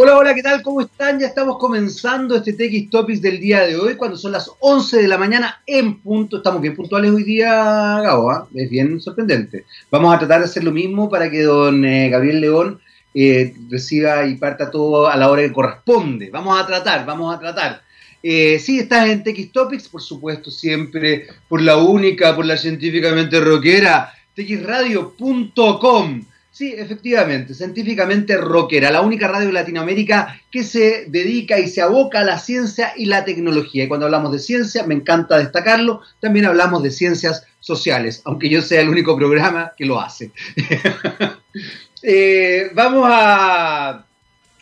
Hola, hola, ¿qué tal? ¿Cómo están? Ya estamos comenzando este TX Topics del día de hoy, cuando son las 11 de la mañana en punto. Estamos bien puntuales hoy día, Gabo, ¿ah? es bien sorprendente. Vamos a tratar de hacer lo mismo para que don eh, Gabriel León eh, reciba y parta todo a la hora que corresponde. Vamos a tratar, vamos a tratar. Eh, sí, estás en TX Topics, por supuesto, siempre por la única, por la científicamente rockera, txradio.com. Sí, efectivamente, científicamente rockera, la única radio de Latinoamérica que se dedica y se aboca a la ciencia y la tecnología. Y cuando hablamos de ciencia, me encanta destacarlo, también hablamos de ciencias sociales, aunque yo sea el único programa que lo hace. Eh, vamos a,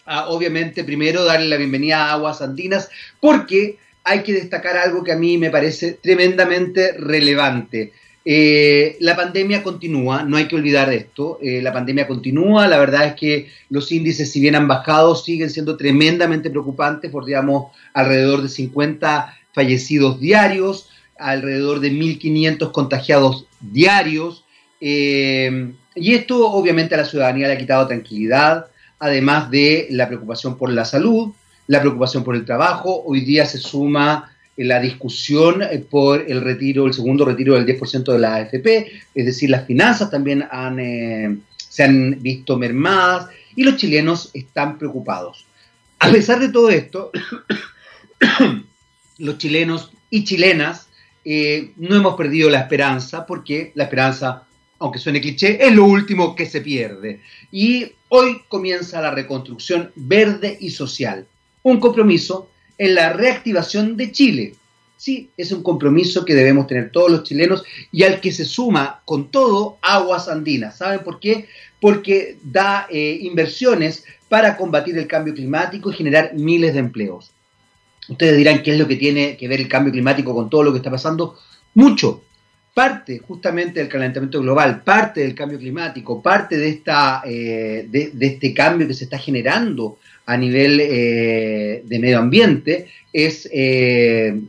a, obviamente, primero darle la bienvenida a Aguas Andinas, porque hay que destacar algo que a mí me parece tremendamente relevante. Eh, la pandemia continúa, no hay que olvidar esto, eh, la pandemia continúa, la verdad es que los índices, si bien han bajado, siguen siendo tremendamente preocupantes, por digamos alrededor de 50 fallecidos diarios, alrededor de 1.500 contagiados diarios, eh, y esto obviamente a la ciudadanía le ha quitado tranquilidad, además de la preocupación por la salud, la preocupación por el trabajo, hoy día se suma la discusión eh, por el retiro, el segundo retiro del 10% de la AFP, es decir, las finanzas también han, eh, se han visto mermadas y los chilenos están preocupados. A pesar de todo esto, los chilenos y chilenas eh, no hemos perdido la esperanza, porque la esperanza, aunque suene cliché, es lo último que se pierde. Y hoy comienza la reconstrucción verde y social, un compromiso en la reactivación de Chile. Sí, es un compromiso que debemos tener todos los chilenos y al que se suma con todo aguas andinas. ¿Saben por qué? Porque da eh, inversiones para combatir el cambio climático y generar miles de empleos. Ustedes dirán qué es lo que tiene que ver el cambio climático con todo lo que está pasando. Mucho. Parte justamente del calentamiento global, parte del cambio climático, parte de, esta, eh, de, de este cambio que se está generando a nivel eh, de medio ambiente es eh,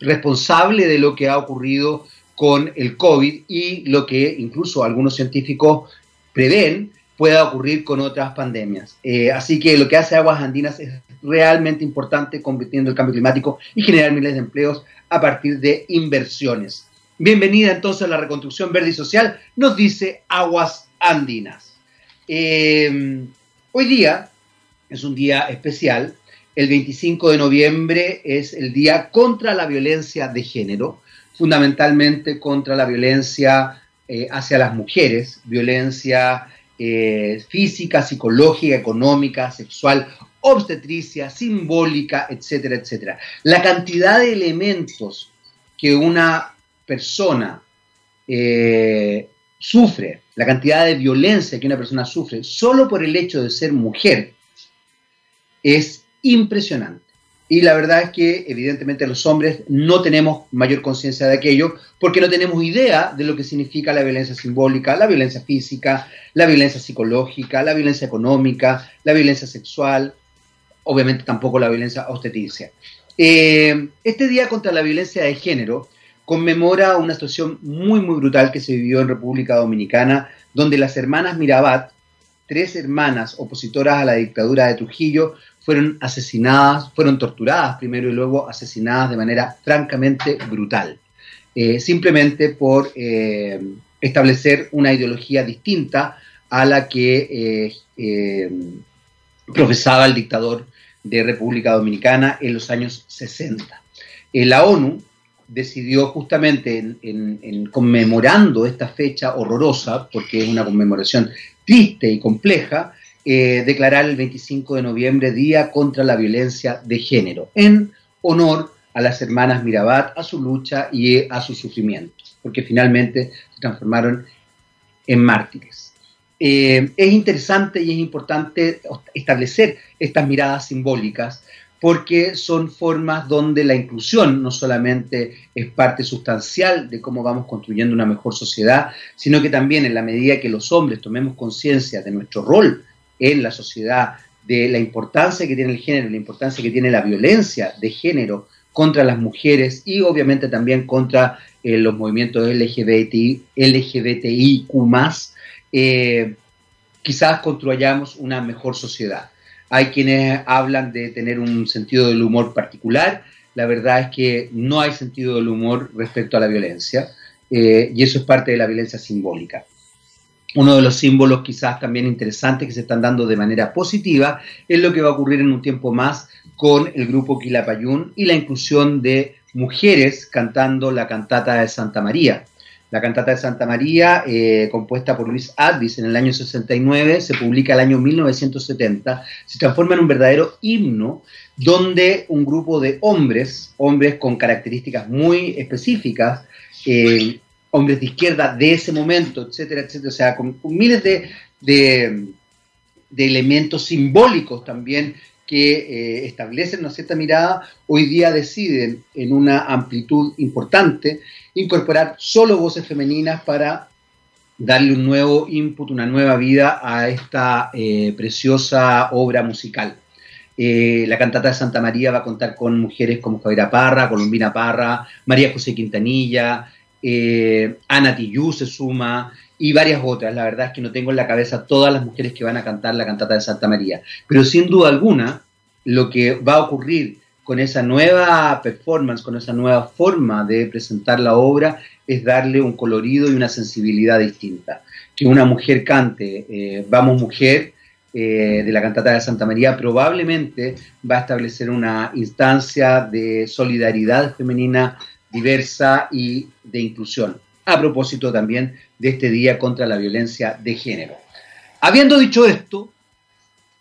responsable de lo que ha ocurrido con el COVID y lo que incluso algunos científicos prevén pueda ocurrir con otras pandemias. Eh, así que lo que hace Aguas Andinas es realmente importante combatiendo el cambio climático y generar miles de empleos a partir de inversiones. Bienvenida entonces a la reconstrucción verde y social, nos dice Aguas Andinas. hoy día es un día especial. El 25 de noviembre es el día contra la violencia de género, fundamentalmente contra la violencia eh, hacia las mujeres, violencia eh, física, psicológica, económica, sexual, obstetricia, simbólica, etcétera, etcétera. La cantidad de elementos que una persona eh, sufre, la cantidad de violencia que una persona sufre solo por el hecho de ser mujer, es impresionante. Y la verdad es que evidentemente los hombres no tenemos mayor conciencia de aquello porque no tenemos idea de lo que significa la violencia simbólica, la violencia física, la violencia psicológica, la violencia económica, la violencia sexual, obviamente tampoco la violencia obstetricia. Eh, este Día contra la Violencia de Género conmemora una situación muy, muy brutal que se vivió en República Dominicana, donde las hermanas Mirabat, tres hermanas opositoras a la dictadura de Trujillo, fueron asesinadas, fueron torturadas primero y luego asesinadas de manera francamente brutal, eh, simplemente por eh, establecer una ideología distinta a la que eh, profesaba el dictador de República Dominicana en los años 60. la ONU decidió justamente en, conmemorando esta fecha horrorosa, porque es una conmemoración triste y compleja, eh, declarar el 25 de noviembre Día contra la Violencia de Género, en honor a las hermanas Mirabat, a su lucha y a su sufrimiento, porque finalmente se transformaron en mártires. Eh, es interesante y es importante establecer estas miradas simbólicas porque son formas donde la inclusión no solamente es parte sustancial de cómo vamos construyendo una mejor sociedad, sino que también en la medida que los hombres tomemos conciencia de nuestro rol en la sociedad de la importancia que tiene el género, la importancia que tiene la violencia de género contra las mujeres y obviamente también contra eh, los movimientos LGBTI, LGBTIQ+, eh, quizás construyamos una mejor sociedad. hay quienes hablan de tener un sentido del humor particular, la verdad es que no hay sentido del humor respecto a la violencia, eh, y eso es parte de la violencia simbólica. Uno de los símbolos quizás también interesantes que se están dando de manera positiva es lo que va a ocurrir en un tiempo más con el grupo Quilapayún y la inclusión de mujeres cantando la cantata de Santa María. La cantata de Santa María, eh, compuesta por Luis Advis en el año 69, se publica el año 1970, se transforma en un verdadero himno donde un grupo de hombres, hombres con características muy específicas, eh, hombres de izquierda de ese momento, etcétera, etcétera, o sea, con, miles de, elementos simbólicos también que eh, establecen una cierta mirada, hoy día deciden en una amplitud importante incorporar solo voces femeninas para darle un nuevo input, una nueva vida a esta eh, preciosa obra musical. Eh, la cantata de Santa María va a contar con mujeres como Javiera Parra, Colombina Parra, María José Quintanilla, eh, Ana se suma y varias otras. La verdad es que no tengo en la cabeza todas las mujeres que van a cantar la cantata de Santa María. Pero sin duda alguna, lo que va a ocurrir con esa nueva performance, con esa nueva forma de presentar la obra, es darle un colorido y una sensibilidad distinta. Que una mujer cante eh, Vamos Mujer eh, de la cantata de Santa María probablemente va a establecer una instancia de solidaridad femenina diversa y de inclusión, a propósito también de este Día contra la Violencia de Género. Habiendo dicho esto,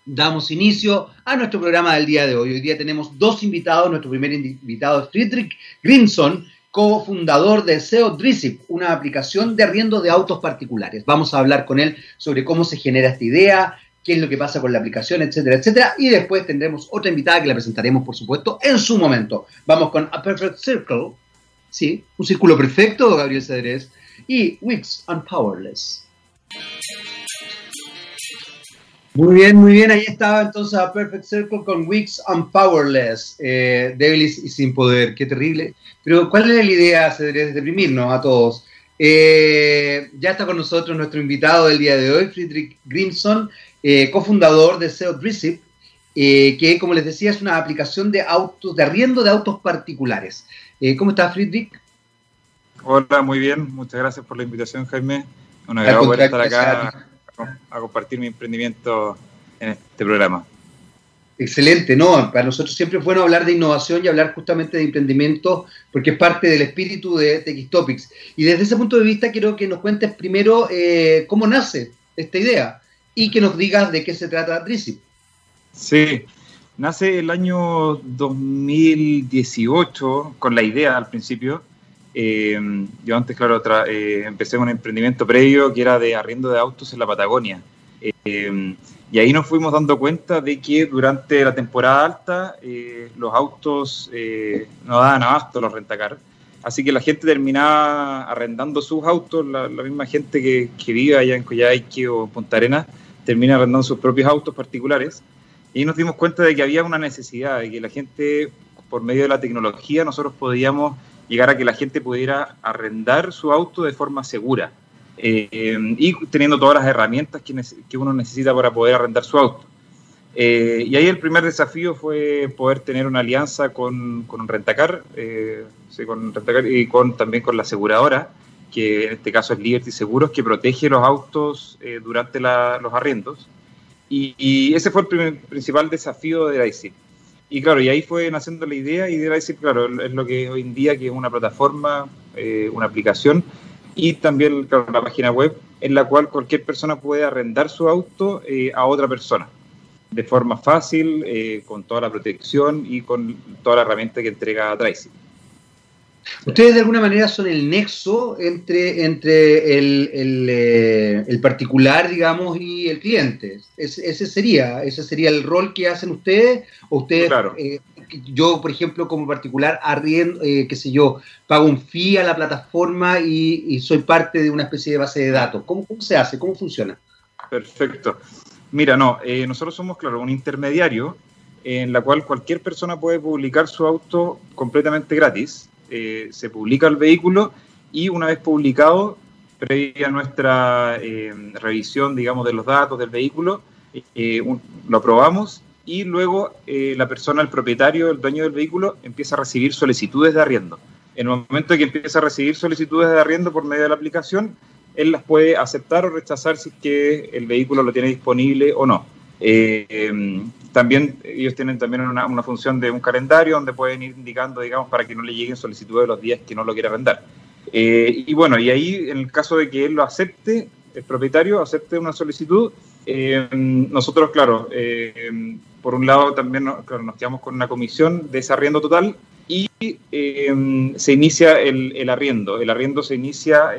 damos inicio a nuestro programa del día de hoy. Hoy día tenemos dos invitados. Nuestro primer invitado es Friedrich Grimson, cofundador de SEO Drisip, una aplicación de arriendo de autos particulares. Vamos a hablar con él sobre cómo se genera esta idea, qué es lo que pasa con la aplicación, etcétera, etcétera. Y después tendremos otra invitada que la presentaremos, por supuesto, en su momento. Vamos con A Perfect Circle, ¿sí? Un círculo perfecto, Gabriel Cedrés, y Wix and Powerless. Muy bien, muy bien. Ahí estaba entonces a Perfect Circle con Wix and Powerless. Eh, débiles y sin poder. Qué terrible. Pero ¿cuál es la idea? Debería deprimirnos a todos. Eh, ya está con nosotros nuestro invitado del día de hoy, Friedrich Grimson, eh, cofundador de SEO eh, que como les decía es una aplicación de autos, de arriendo de autos particulares. ¿Cómo está Friedrich? Hola, muy bien. Muchas gracias por la invitación, Jaime. Un agrado poder estar acá a compartir mi emprendimiento en este programa. Excelente, ¿no? Para nosotros siempre es bueno hablar de innovación y hablar justamente de emprendimiento porque es parte del espíritu de TX Topics. Y desde ese punto de vista quiero que nos cuentes primero eh, cómo nace esta idea y que nos digas de qué se trata Tricip. Sí, nace el año 2018 con la idea al principio. Eh, yo antes, claro, eh, empecé un emprendimiento previo que era de arriendo de autos en la Patagonia. Y ahí nos fuimos dando cuenta de que durante la temporada alta eh, los autos eh, no daban abasto los rentacar. Así que la gente terminaba arrendando sus autos, la, misma gente que, que, vive allá en Coyhaique o Punta Arenas termina arrendando sus propios autos particulares. Y nos dimos cuenta de que había una necesidad, de que la gente, por medio de la tecnología, nosotros podíamos llegar a que la gente pudiera arrendar su auto de forma segura. Eh, y teniendo todas las herramientas que, uno necesita para poder arrendar su auto. Eh, y ahí el primer desafío fue poder tener una alianza con, con Rentacar, eh, con Rentacar y con, también con la aseguradora, que en este caso es Liberty Seguros, que protege los autos durante los arriendos. Y, ese fue el principal desafío de DICE. Y claro, y ahí fue naciendo la idea y DICE, claro, es lo que hoy en día que es una plataforma, una aplicación y también la página web en la cual cualquier persona puede arrendar su auto eh, a otra persona de forma fácil, eh, con toda la protección y con toda la herramienta que entrega Tracy. Ustedes de alguna manera son el nexo entre, entre el, el, eh, particular, digamos, y el cliente. ese sería, ese sería el rol que hacen ustedes. O ustedes claro yo, por ejemplo, como particular, arriendo, eh, qué sé yo, pago un fee a la plataforma y, soy parte de una especie de base de datos. ¿Cómo, se hace? ¿Cómo funciona? Perfecto. Mira, no, eh, nosotros somos, claro, un intermediario en la cual cualquier persona puede publicar su auto completamente gratis. Eh, se publica el vehículo y una vez publicado, previa nuestra revisión, digamos, de los datos del vehículo, lo aprobamos y luego eh, la persona, el propietario, el dueño del vehículo, empieza a recibir solicitudes de arriendo. En el momento en que empieza a recibir solicitudes de arriendo por medio de la aplicación, él las puede aceptar o rechazar si es que el vehículo lo tiene disponible o no. Eh, también ellos tienen también una, una, función de un calendario donde pueden ir indicando, digamos, para que no le lleguen solicitudes de los días que no lo quiere arrendar. Eh, y bueno, y ahí en el caso de que él lo acepte, el propietario acepte una solicitud, eh, nosotros, claro, eh, por un lado también nos quedamos con una comisión de ese arriendo total y se inicia el, el, arriendo. El arriendo se inicia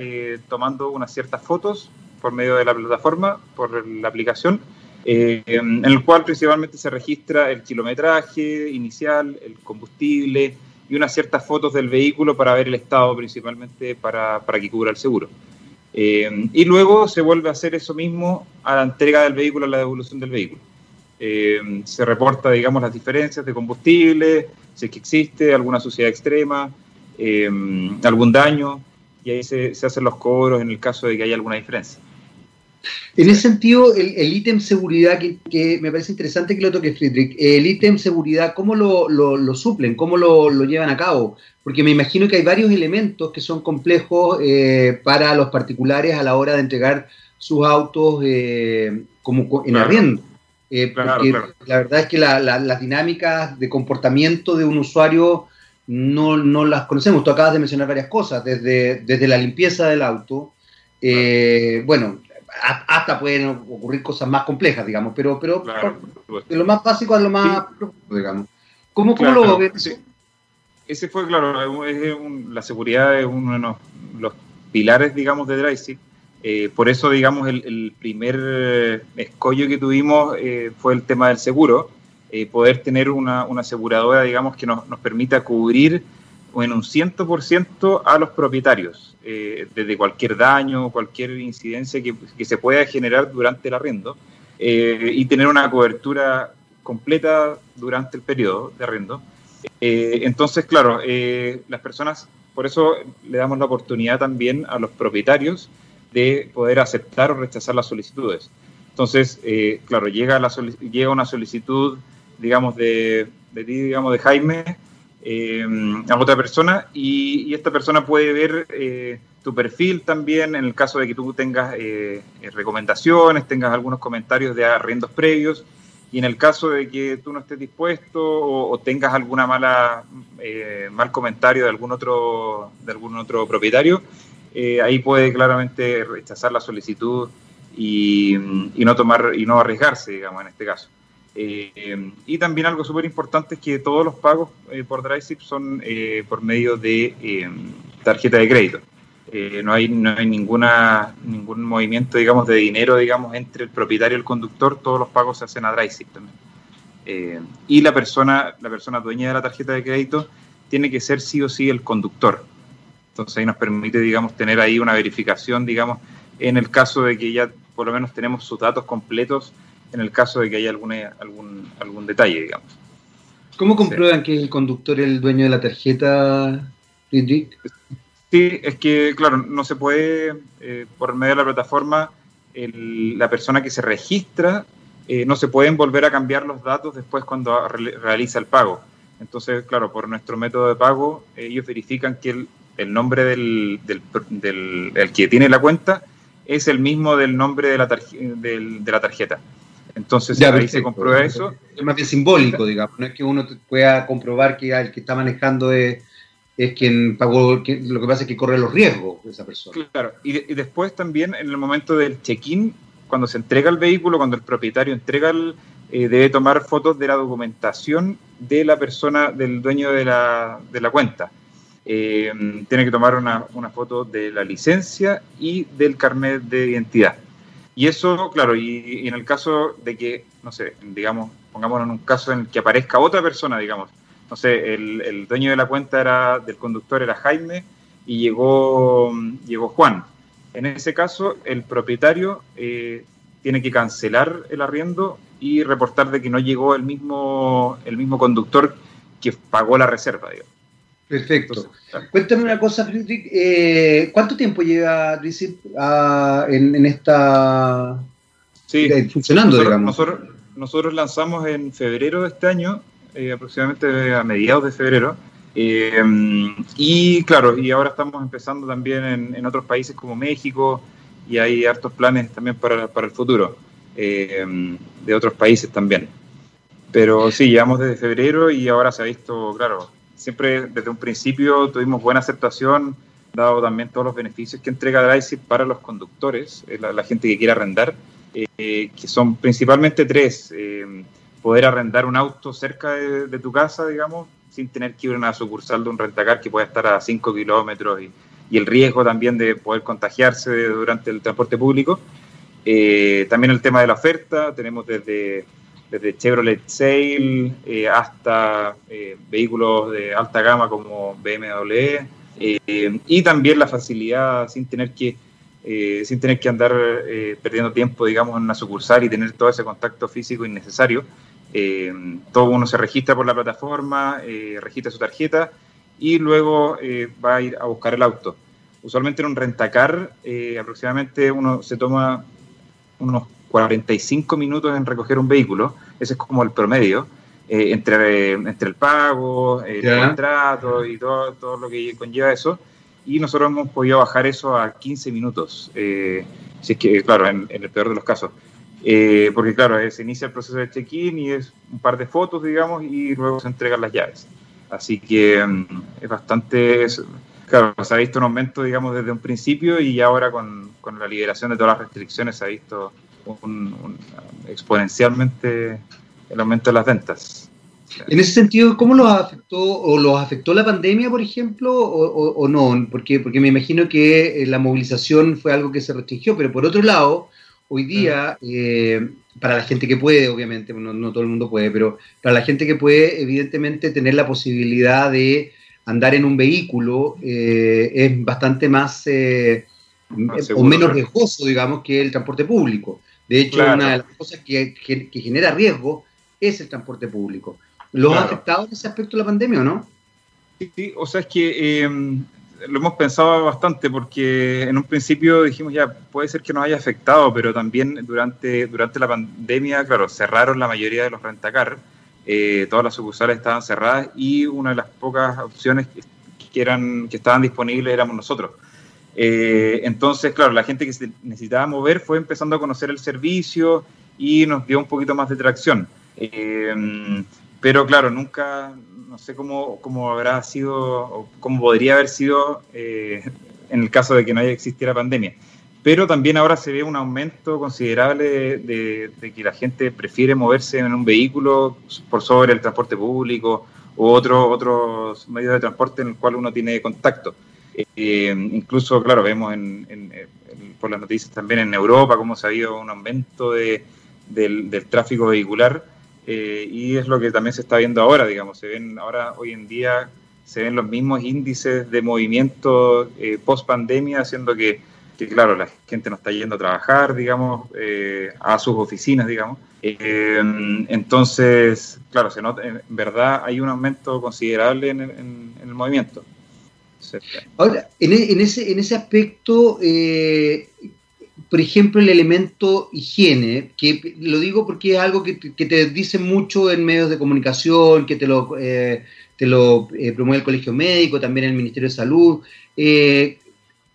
tomando unas ciertas fotos por medio de la plataforma, por la aplicación, en el cual principalmente se registra el kilometraje inicial, el combustible, y unas ciertas fotos del vehículo para ver el estado principalmente para, para que cubra el seguro. Eh, y luego se vuelve a hacer eso mismo a la entrega del vehículo, a la devolución del vehículo. Eh, se reporta, digamos, las diferencias de combustible, si es que existe alguna suciedad extrema, eh, algún daño, y ahí se hacen los cobros en el caso de que haya alguna diferencia. En ese sentido, el, ítem seguridad, que, me parece interesante que lo toque Friedrich, el ítem seguridad, ¿cómo lo, lo, suplen? ¿Cómo lo, lo, llevan a cabo? Porque me imagino que hay varios elementos que son complejos eh, para los particulares a la hora de entregar sus autos eh, como en arriendo. Eh, porque la verdad es que las dinámicas de comportamiento de un usuario no, no, las conocemos. Tú acabas de mencionar varias cosas, desde, desde la limpieza del auto, bueno, hasta pueden ocurrir cosas más complejas, digamos, pero, pero de lo más básico a lo más profundo, digamos. ¿Cómo, cómo lo ves? Ese fue, claro, la seguridad es uno de los, pilares, digamos, de DrySeed. Eh, por eso, digamos, el, primer escollo que tuvimos eh, fue el tema del seguro, eh, poder tener una, una, aseguradora, digamos, que nos, nos permita cubrir en un 100% a los propietarios, eh, desde cualquier daño, cualquier incidencia que, que, se pueda generar durante el arriendo, eh, y tener una cobertura completa durante el periodo de arriendo. Eh, entonces, claro, las personas, por eso le damos la oportunidad también a los propietarios de poder aceptar o rechazar las solicitudes. Entonces, claro, llega, la llega una solicitud, digamos, de, de digamos, de Jaime, eh, a otra persona y, esta persona puede ver eh, tu perfil también en el caso de que tú tengas eh, recomendaciones, tengas algunos comentarios de arriendos previos y en el caso de que tú no estés dispuesto o, tengas alguna mala mal comentario de algún otro de algún otro propietario ahí puede claramente rechazar la solicitud y, y no tomar y no arriesgarse digamos en este caso eh, y también algo súper importante es que todos los pagos eh, por DriveZip son eh, por medio de tarjeta de crédito. no hay, no hay ninguna, ningún movimiento, digamos, de dinero, digamos, entre el propietario y el conductor. Todos los pagos se hacen a DriveZip también. y la persona, la persona dueña de la tarjeta de crédito tiene que ser sí o sí el conductor. Entonces ahí nos permite, digamos, tener ahí una verificación, digamos, en el caso de que ya por lo menos tenemos sus datos completos en el caso de que haya alguna, algún, algún detalle, digamos. ¿Cómo comprueban que el conductor es el dueño de la tarjeta, Sí, es que, claro, no se puede, eh, por medio de la plataforma, la persona que se registra, eh, no se pueden volver a cambiar los datos después cuando realiza el pago. Entonces, claro, por nuestro método de pago, ellos verifican que el, el nombre del, del, del el que tiene la cuenta es el mismo del nombre de la, de la tarjeta. Entonces ya, ahí se comprueba eso. Es más bien simbólico, digamos, no es que uno pueda comprobar que el que está manejando es, es quien pagó, lo que pasa es que corre los riesgos de esa persona. Claro, y, después también en el momento del check-in, cuando se entrega el vehículo, cuando el propietario entrega el, eh, debe tomar fotos de la documentación de la persona, del dueño de la, de la cuenta. Eh, tiene que tomar una, una foto de la licencia y del carnet de identidad. Y eso, claro, y, en el caso de que, no sé, digamos, pongámonos en un caso en el que aparezca otra persona, digamos, no sé, el, dueño de la cuenta era del conductor era Jaime y llegó, llegó Juan. En ese caso, el propietario eh, tiene que cancelar el arriendo y reportar de que no llegó el mismo, el mismo conductor que pagó la reserva, digamos. Perfecto. Cuéntame una cosa, Friedrich. Eh, ¿Cuánto tiempo lleva Recip en, esta. Sí, funcionando, digamos? nosotros lanzamos en febrero de este año, eh, aproximadamente a mediados de febrero, eh, y claro, y ahora estamos empezando también en, otros países como México y hay hartos planes también para, para el futuro de otros países también. Pero sí, llevamos desde febrero y ahora se ha visto, claro, siempre desde un principio tuvimos buena aceptación, dado también todos los beneficios que entrega Drive para los conductores, eh, la, gente que quiere arrendar, eh, que son principalmente tres. Eh, poder arrendar un auto cerca de, tu casa, digamos, sin tener que ir a una sucursal de un rentacar que pueda estar a 5 kilómetros y, el riesgo también de poder contagiarse durante el transporte público. también el tema de la oferta, tenemos desde desde Chevrolet Sail eh, hasta eh, vehículos de alta gama como BMW eh, y también la facilidad sin tener que sin tener que andar perdiendo tiempo digamos en una sucursal y tener todo ese contacto físico innecesario todo uno se registra por la plataforma registra su tarjeta y luego va a ir a buscar el auto. Usualmente en un rentacar aproximadamente uno se toma unos 45 minutos en recoger un vehículo, ese es como el promedio, eh, entre, entre el pago, el contrato y todo, todo lo que conlleva eso. Y nosotros hemos podido bajar eso a 15 minutos, eh, si es que, claro, en, el peor de los casos. Eh, porque, claro, se inicia el proceso de check-in y es un par de fotos, digamos, y luego se entregan las llaves. Así que mm, es bastante. claro, se ha visto un aumento, digamos, desde un principio y ahora con, con la liberación de todas las restricciones se ha visto un, exponencialmente el aumento de las ventas. En ese sentido, ¿cómo los afectó o los afectó la pandemia, por ejemplo, o, no? Porque, porque me imagino que eh, la movilización fue algo que se restringió, pero por otro lado, hoy día, mm. eh, para la gente que puede, obviamente, no, todo el mundo puede, pero para la gente que puede, evidentemente, tener la posibilidad de andar en un vehículo eh, es bastante más o menos riesgoso, digamos, que el transporte público. De hecho, una de las cosas que, genera riesgo es el transporte público. ¿Lo ha afectado en ese aspecto la pandemia o no? Sí, o sea, es que em, lo hemos pensado bastante porque en un principio dijimos ya, puede ser que nos haya afectado, pero también durante, durante la pandemia, claro, cerraron la mayoría de los rentacar, eh, todas las sucursales estaban cerradas y una de las pocas opciones que, eran, que estaban disponibles éramos nosotros. Eh, entonces, claro, la gente que se necesitaba mover fue empezando a conocer el servicio y nos dio un poquito más de tracción. Eh, pero claro, nunca, no sé cómo, cómo habrá sido o cómo podría haber sido eh, en el caso de que no la pandemia. Pero también ahora se ve un aumento considerable de, de, que la gente prefiere moverse en un vehículo por sobre el transporte público u otro, otros medios de transporte en el cual uno tiene contacto. Eh, incluso, claro, vemos en, por las noticias también en Europa cómo se ha habido un aumento de, del, tráfico vehicular eh, y es lo que también se está viendo ahora, digamos, se ven ahora, hoy en día, se ven los mismos índices de movimiento eh, post pandemia, haciendo que, claro, la gente no está yendo a trabajar, digamos, a sus oficinas, digamos. entonces, claro, se nota, en verdad hay un aumento considerable en el movimiento. Ahora, en, e, ese, en ese aspecto, eh, por ejemplo, el elemento higiene, que lo digo porque es algo que, te dicen mucho en medios de comunicación, que te lo, eh, te lo eh, promueve el Colegio Médico, también el Ministerio de Salud.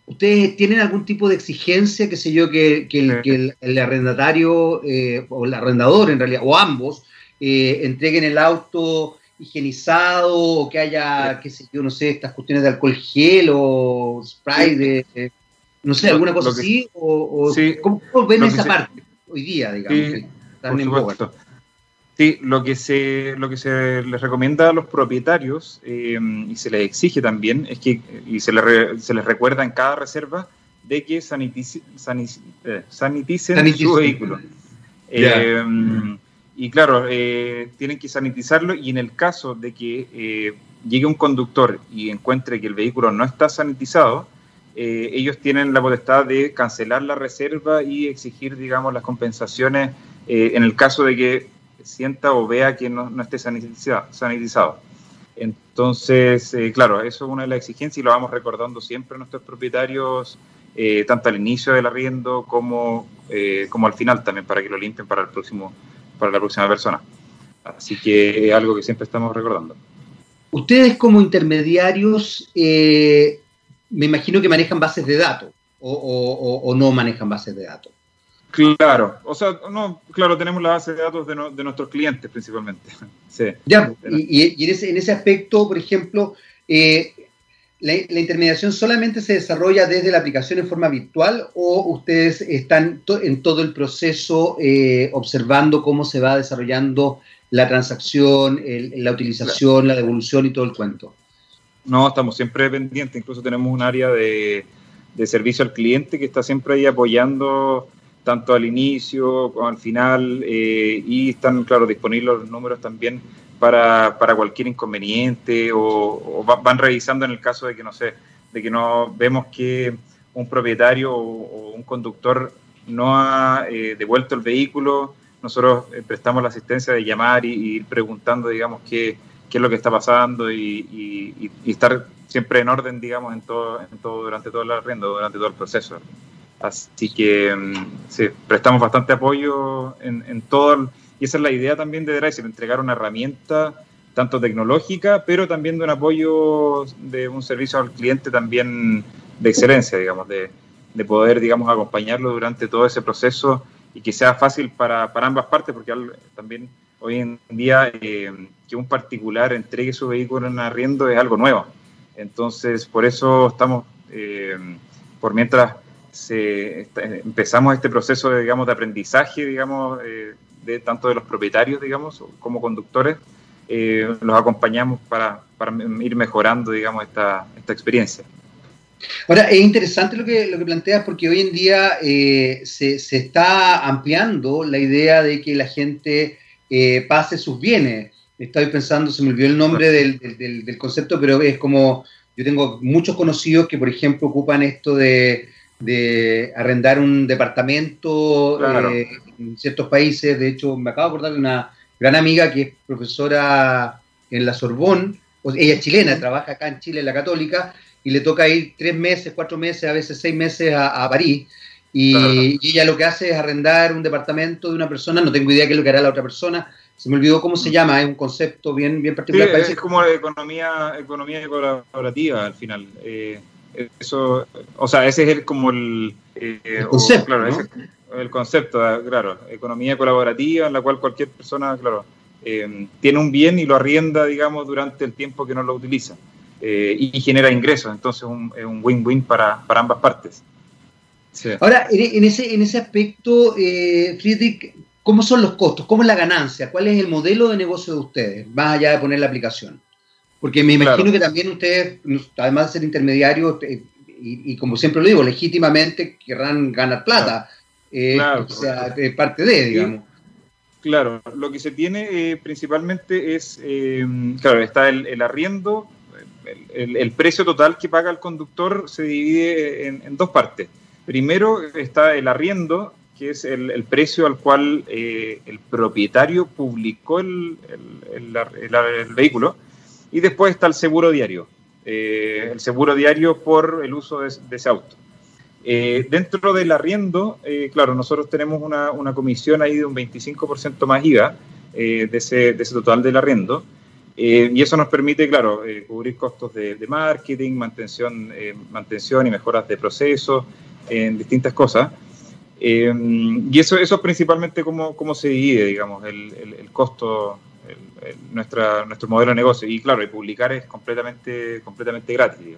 ¿Ustedes tienen algún tipo de exigencia, qué sé yo, que, el, arrendatario o el arrendador en realidad, o ambos, entreguen el auto higienizado o que haya, qué sé yo, no sé, estas cuestiones de alcohol gel o spray de, no sé, alguna cosa así, o, ¿cómo, ven esa parte hoy día, digamos? Sí, lo que se, lo que se les recomienda a los propietarios eh, y se les exige también es que, y se les, se les recuerda en cada reserva, de que sanitice, eh, saniticen, su vehículo. Eh, y claro, eh, tienen que sanitizarlo y en el caso de que eh, llegue un conductor y encuentre que el vehículo no está sanitizado, eh, ellos tienen la potestad de cancelar la reserva y exigir, digamos, las compensaciones en el caso de que sienta o vea que no, no esté sanitizado. Entonces, claro, eso es una de las exigencias y lo vamos recordando siempre a nuestros propietarios, tanto al inicio del arriendo como, como al final también, para que lo limpien para el próximo para la próxima persona. Así que es algo que siempre estamos recordando. Ustedes como intermediarios, eh, me imagino que manejan bases de datos o, no manejan bases de datos. Claro, o sea, no, claro, tenemos la base de datos de, nuestros clientes principalmente. Sí. Ya, y, en, ese, en, ese, aspecto, por ejemplo, eh, la, intermediación solamente se desarrolla desde la aplicación en forma virtual o ustedes están en todo el proceso eh, observando cómo se va desarrollando la transacción, la utilización, la devolución y todo el cuento? No, estamos siempre pendientes, incluso tenemos un área de, servicio al cliente que está siempre ahí apoyando tanto al inicio como al final eh, y están, claro, disponibles los números también para, para cualquier inconveniente o, van revisando en el caso de que, no sé, de que no vemos que un propietario o, un conductor no ha eh, devuelto el vehículo, nosotros eh, prestamos la asistencia de llamar y, ir preguntando, digamos, qué, qué, es lo que está pasando y, estar siempre en orden, digamos, en todo, en todo durante todo el arriendo, durante todo el proceso. Así que mm, sí, prestamos bastante apoyo en, en todo, y esa es la idea también de Drive, entregar una herramienta tanto tecnológica, pero también de un apoyo de un servicio al cliente también de excelencia, digamos, de, de poder, digamos, acompañarlo durante todo ese proceso y que sea fácil para, para ambas partes, porque también hoy en día eh, que un particular entregue su vehículo en arriendo es algo nuevo. Entonces, por eso estamos, eh, por mientras se, empezamos este proceso de, digamos, de aprendizaje, digamos, eh, de tanto de los propietarios, digamos, como conductores, los acompañamos para, para, ir mejorando, digamos, esta, esta experiencia. Ahora, es interesante lo que, lo que planteas porque hoy en día eh, se, está ampliando la idea de que la gente eh, pase sus bienes. Estoy pensando, se me olvidó el nombre del, concepto, pero es como, yo tengo muchos conocidos que, por ejemplo, ocupan esto de, arrendar un departamento eh, en ciertos países. De hecho, me acabo de acordar de una gran amiga que es profesora en la Sorbón, ella es chilena, trabaja acá en Chile en la Católica, y le toca ir tres meses, cuatro meses, a veces seis meses a, París. Y, ella lo que hace es arrendar un departamento de una persona, no tengo idea qué es lo que hará la otra persona, se me olvidó cómo se llama, es un concepto bien, bien particular. Sí, es como economía, economía colaborativa al final. Eh, eso, o sea, ese es el, como el, eh, concepto. claro, el concepto, ah, claro, economía colaborativa en la cual cualquier persona, claro, eh, tiene un bien y lo arrienda, digamos, durante el tiempo que no lo utiliza. Eh, y genera ingresos. Entonces es un win-win para, para, ambas partes. Ahora, en, ese, en ese aspecto, eh, Friedrich, ¿cómo son los costos? ¿Cómo es la ganancia? ¿Cuál es el modelo de negocio de ustedes, más allá de poner la aplicación? Porque me imagino que también ustedes, además de ser intermediarios, eh, y, como siempre lo digo, legítimamente querrán ganar plata, eh, claro, sea parte de, digamos. Claro, lo que se tiene principalmente es, claro, está el, el, arriendo el, precio total que paga el conductor se divide en, dos partes. Primero está el arriendo, que es el, precio al cual eh, el propietario publicó el, vehículo, y después está el seguro diario, eh, el seguro diario por el uso de, ese auto. Eh, dentro del arriendo, claro, nosotros tenemos una, comisión ahí de un 25% más IVA de ese, de, ese, total del arriendo, eh, y eso nos permite, claro, eh, cubrir costos de, marketing, mantención, eh, mantención y mejoras de procesos, en distintas cosas. y eso, eso es principalmente cómo, cómo se divide, digamos, el, el, costo, nuestra, nuestro modelo de negocio. Y claro, y publicar es completamente, completamente gratis.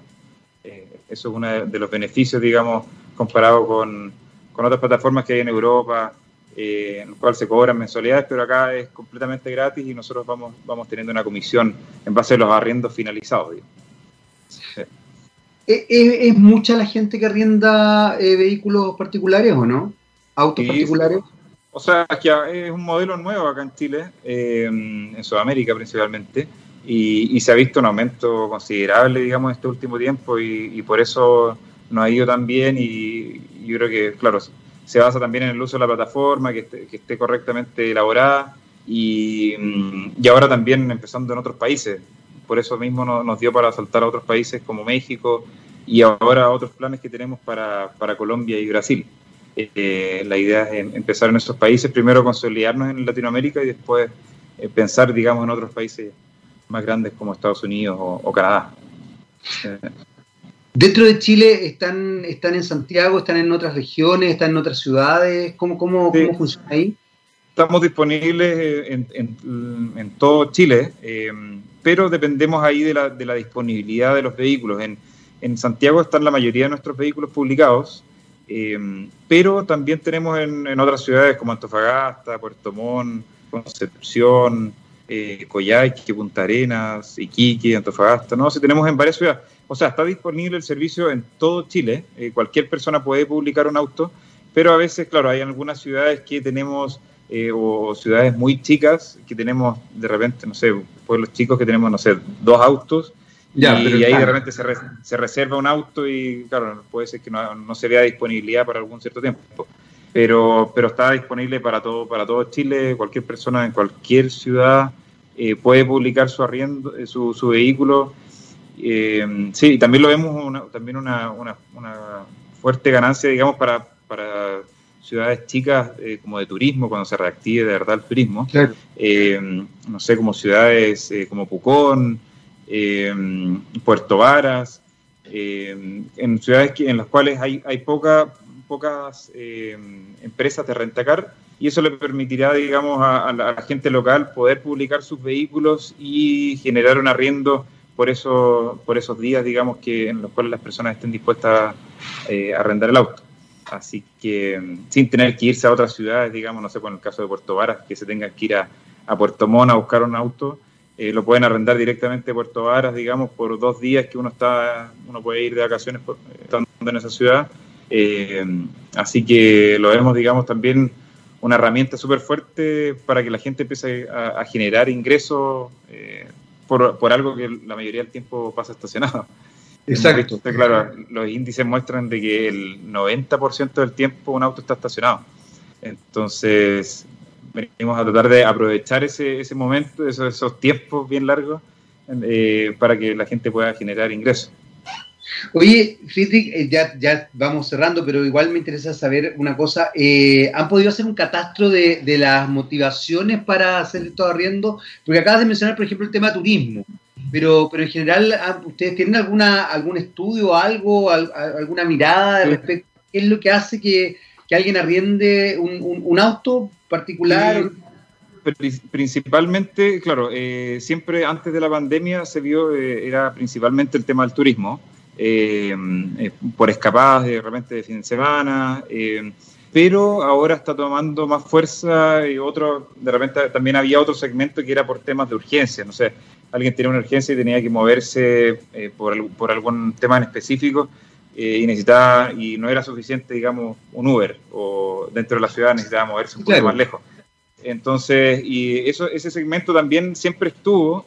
Eso es uno de los beneficios, digamos, comparado con, con otras plataformas que hay en Europa eh, en el cual se cobran mensualidades, pero acá es completamente gratis y nosotros vamos, vamos teniendo una comisión en base a los arriendos finalizados. ¿Es, mucha la gente que arrienda eh, vehículos particulares o no? ¿Autos particulares? O sea, que es un modelo nuevo acá en Chile, eh, en Sudamérica principalmente, y, se ha visto un aumento considerable, digamos, este último tiempo, y, por eso nos ha ido tan bien, y, y yo creo que, claro, se basa también en el uso de la plataforma, que esté, correctamente elaborada y, mm, y, ahora también empezando en otros países. Por eso mismo nos dio para saltar a otros países como México y ahora otros planes que tenemos para, para Colombia y Brasil. Eh, la idea es em, empezar en esos países, primero consolidarnos en Latinoamérica y después eh, pensar, digamos, en otros países más grandes como Estados Unidos o, Canadá. Dentro de Chile están, están en Santiago, están en otras regiones, están en otras ciudades. ¿Cómo, cómo, cómo funciona ahí? Estamos disponibles en, en, todo Chile, eh, pero dependemos ahí de la, de la, disponibilidad de los vehículos. En, en, Santiago están la mayoría de nuestros vehículos publicados, eh, pero también tenemos en, otras ciudades como Antofagasta, Puerto Montt, Concepción, eh, Coyhaique, Punta Arenas, Iquique, Antofagasta, no, si tenemos en varias ciudades. O sea, está disponible el servicio en todo Chile, eh, cualquier persona puede publicar un auto, pero a veces, claro, hay algunas ciudades que tenemos, eh, o ciudades muy chicas, que tenemos de repente, no sé, pueblos chicos que tenemos, no sé, dos autos, y, ahí de repente se, se, reserva un auto y, claro, puede ser que no, no se vea disponibilidad para algún cierto tiempo pero, pero está disponible para todo, para todo Chile, cualquier persona en cualquier ciudad eh, puede publicar su arriendo, eh, su, su vehículo. Eh, sí, y también lo vemos una, también una, una, fuerte ganancia, digamos, para, para ciudades chicas como de turismo, cuando se reactive de verdad el turismo. no sé, como ciudades como Pucón, Puerto Varas, en ciudades que, en las cuales hay, hay poca pocas eh, empresas de rentacar y eso le permitirá, digamos, a, la, gente local poder publicar sus vehículos y generar un arriendo por, eso, por esos días, digamos, que en los cuales las personas estén dispuestas eh, a arrendar el auto. Así que mm, sin tener que irse a otras ciudades, digamos, no sé, por el caso de Puerto Varas, que se tenga que ir a, Puerto Montt a buscar un auto, eh, lo pueden arrendar directamente de Puerto Varas, digamos, por dos días que uno está, uno puede ir de vacaciones por, estando en esa ciudad eh, así que lo vemos, digamos, también una herramienta súper fuerte para que la gente empiece a, generar ingresos eh, por, por, algo que la mayoría del tiempo pasa estacionado. Exacto. claro, los índices muestran de que el 90% del tiempo un auto está estacionado. Entonces, venimos a tratar de aprovechar ese, ese momento, esos, esos tiempos bien largos, eh, para que la gente pueda generar ingresos. Oye, Friedrich, eh, ya, ya vamos cerrando, pero igual me interesa saber una cosa. Eh, ¿Han podido hacer un catastro de, las motivaciones para hacer todo arriendo? Porque acabas de mencionar, por ejemplo, el tema turismo, pero, pero en general, ah, ¿ustedes tienen alguna, algún estudio, algo, alguna mirada respecto a qué es lo que hace que, alguien arriende un, auto particular? principalmente, claro, eh, siempre antes de la pandemia se vio, era principalmente el tema del turismo. Eh, eh, por escapadas de repente de fin de semana, eh, pero ahora está tomando más fuerza y otro, de repente también había otro segmento que era por temas de urgencia, no sé, alguien tenía una urgencia y tenía que moverse por, por, algún tema en específico y necesitaba, y no era suficiente, digamos, un Uber, o dentro de la ciudad necesitaba moverse un poco más lejos. Entonces, y eso, ese segmento también siempre estuvo,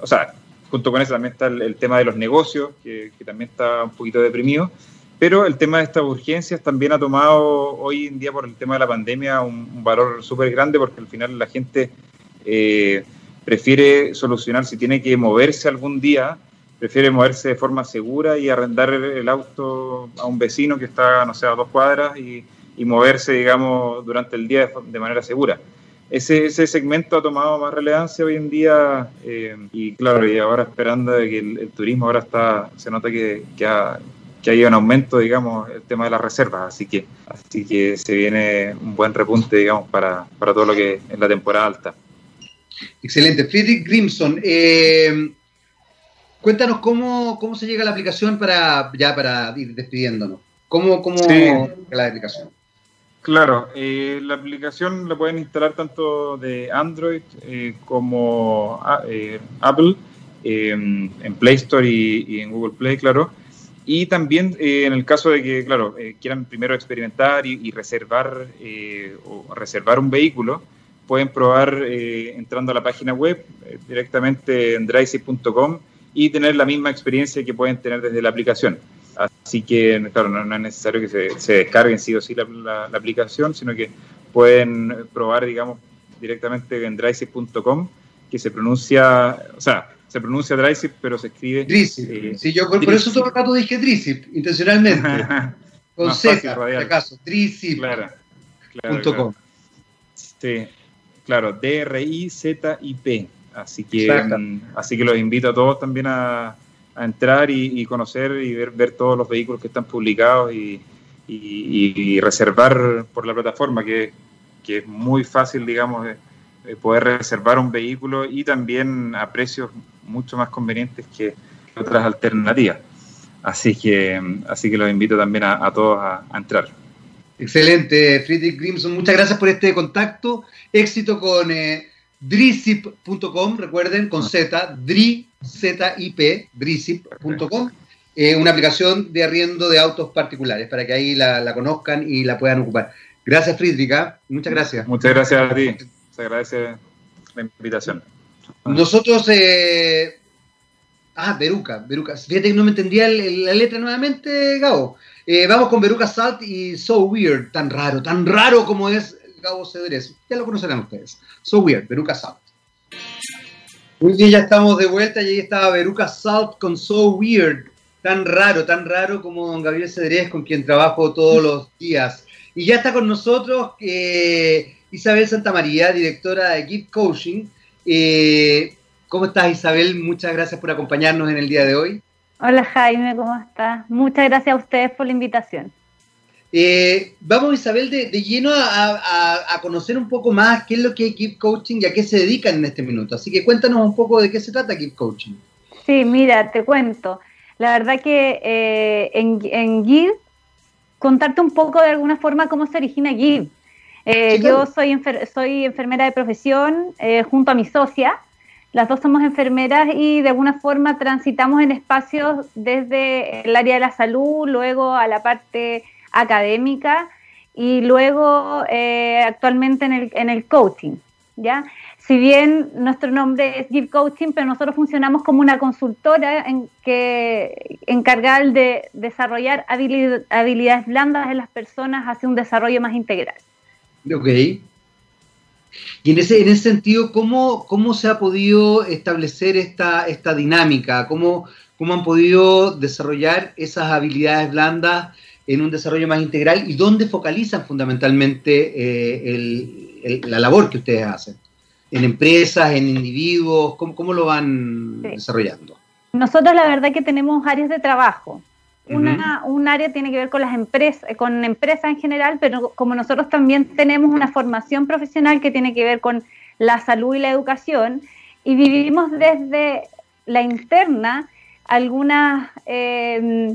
o sea, junto con eso también está el, tema de los negocios, que, también está un poquito deprimido, pero el tema de estas urgencias también ha tomado hoy en día por el tema de la pandemia un, valor súper grande porque al final la gente eh, prefiere solucionar, si tiene que moverse algún día, prefiere moverse de forma segura y arrendar el, auto a un vecino que está, no sé, a dos cuadras y, moverse, digamos, durante el día de manera segura ese, ese segmento ha tomado más relevancia hoy en día eh, y claro, y ahora esperando de que el, turismo ahora está, se nota que, que, ha, que hay un aumento, digamos, el tema de las reservas, así que, así que se viene un buen repunte, digamos, para, para todo lo que es la temporada alta. Excelente. Friedrich Grimson, eh, cuéntanos cómo, cómo se llega a la aplicación para ya para ir despidiéndonos. ¿Cómo, cómo la aplicación? Claro, eh, la aplicación la pueden instalar tanto de Android eh, como ah, eh, Apple, en Play Store y, en Google Play, claro. Y también en el caso de que, claro, quieran primero experimentar y, reservar o reservar un vehículo, pueden probar entrando a la página web directamente en drivesy.com y tener la misma experiencia que pueden tener desde la aplicación. Así que, claro, no, es necesario que se, se, descarguen sí o sí la, aplicación, sino que pueden probar, digamos, directamente en drivesip.com, que se pronuncia, o sea, se pronuncia Drysip, pero se escribe... Drysip. Eh, sí, yo por, eso todo el rato dije Drysip, intencionalmente. Con Z, por acaso. Claro, claro, Sí, claro, D-R-I-Z-I-P. Así que, mm, así que los invito a todos también a, entrar y, conocer y ver, ver todos los vehículos que están publicados y, reservar por la plataforma, que, es muy fácil, digamos, poder reservar un vehículo y también a precios mucho más convenientes que otras alternativas. Así que, así que los invito también a, todos a, entrar. Excelente, Friedrich Grimson. Muchas gracias por este contacto. Éxito con eh, drizip.com, recuerden, con Z, dri, Z, I, P, drizip.com. Eh, una aplicación de arriendo de autos particulares para que ahí la, conozcan y la puedan ocupar. Gracias, Friedrich. ¿ah? Muchas gracias. Muchas gracias a ti. Se agradece la invitación. Nosotros eh, Ah, Beruca, Beruca. Fíjate que no me entendía la letra nuevamente, Gabo. Eh, vamos con Beruca Salt y So Weird, tan raro, tan raro como es Cedrés. Ya lo conocerán ustedes. So Weird, Beruca Salt. Muy bien, ya estamos de vuelta y ahí estaba Beruca Salt con So Weird, tan raro, tan raro como don Gabriel Cedrés, con quien trabajo todos los días. Y ya está con nosotros eh, Isabel Santamaría, directora de Give Coaching. Eh, ¿Cómo estás, Isabel? Muchas gracias por acompañarnos en el día de hoy. Hola, Jaime, ¿cómo estás? Muchas gracias a ustedes por la invitación. Eh, vamos, Isabel, de, lleno a, conocer un poco más qué es lo que es Keep Coaching y a qué se dedican en este minuto. Así que cuéntanos un poco de qué se trata Keep Coaching. Sí, mira, te cuento. La verdad que eh, en, en Give, contarte un poco de alguna forma cómo se origina Give. Eh, yo soy, soy enfermera de profesión junto a mi socia las dos somos enfermeras y de alguna forma transitamos en espacios desde el área de la salud, luego a la parte académica y luego eh, actualmente en el, en el coaching. ¿ya? Si bien nuestro nombre es Give Coaching, pero nosotros funcionamos como una consultora en que encargada de desarrollar habilidades blandas en las personas hacia un desarrollo más integral. Ok. Y en ese, en ese sentido, ¿cómo, ¿cómo se ha podido establecer esta, esta dinámica? ¿Cómo, ¿Cómo han podido desarrollar esas habilidades blandas en un desarrollo más integral y dónde focalizan fundamentalmente eh, la labor que ustedes hacen? ¿En empresas, en individuos? ¿Cómo, cómo lo van desarrollando? Nosotros la verdad que tenemos áreas de trabajo. Una, Un área tiene que ver con las empresas, con empresas en general, pero como nosotros también tenemos una formación profesional que tiene que ver con la salud y la educación, y vivimos desde la interna algunas, eh,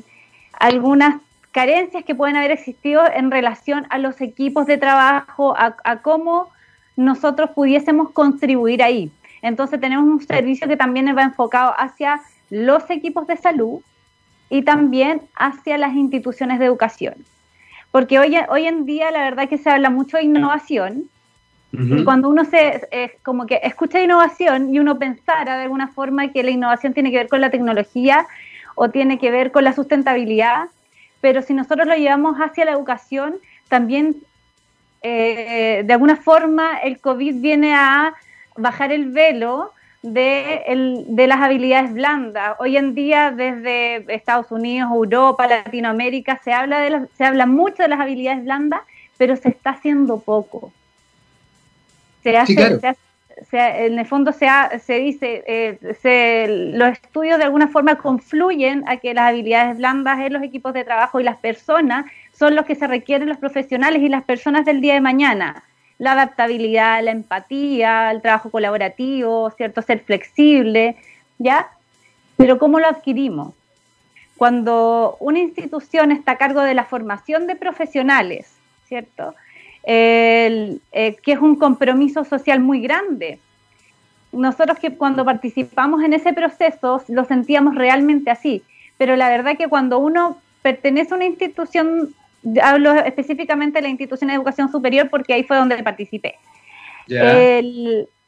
algunas carencias que pueden haber existido en relación a los equipos de trabajo, a, a cómo nosotros pudiésemos contribuir ahí. Entonces tenemos un servicio que también va enfocado hacia los equipos de salud, y también hacia las instituciones de educación. Porque hoy, hoy en día la verdad que se habla mucho de innovación y cuando uno se, como que escucha innovación y uno pensara de alguna forma que la innovación tiene que ver con la tecnología o tiene que ver con la sustentabilidad, pero si nosotros lo llevamos hacia la educación, también eh, de alguna forma el COVID viene a bajar el velo de, el, de las habilidades blandas. Hoy en día, desde Estados Unidos, Europa, Latinoamérica, se habla, de se habla mucho de las habilidades blandas, pero se está haciendo poco. Se hace, en el fondo se, se dice, eh, los estudios de alguna forma confluyen a que las habilidades blandas en los equipos de trabajo y las personas son los que se requieren los profesionales y las personas del día de mañana la adaptabilidad, la empatía, el trabajo colaborativo, ¿cierto? Ser flexible, ¿ya? Pero ¿cómo lo adquirimos? Cuando una institución está a cargo de la formación de profesionales, ¿cierto? Eh, que es un compromiso social muy grande. Nosotros que cuando participamos en ese proceso lo sentíamos realmente así, pero la verdad que cuando uno pertenece a una institución hablo específicamente de la institución de educación superior porque ahí fue donde participé.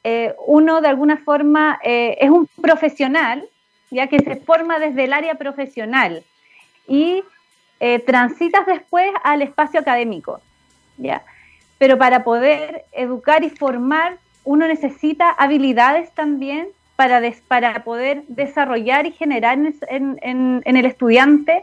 Eh, uno de alguna forma eh, es un profesional, ya que se forma desde el área profesional y eh, transitas después al espacio académico, ¿ya? Pero para poder educar y formar, uno necesita habilidades también para, para poder desarrollar y generar en, el estudiante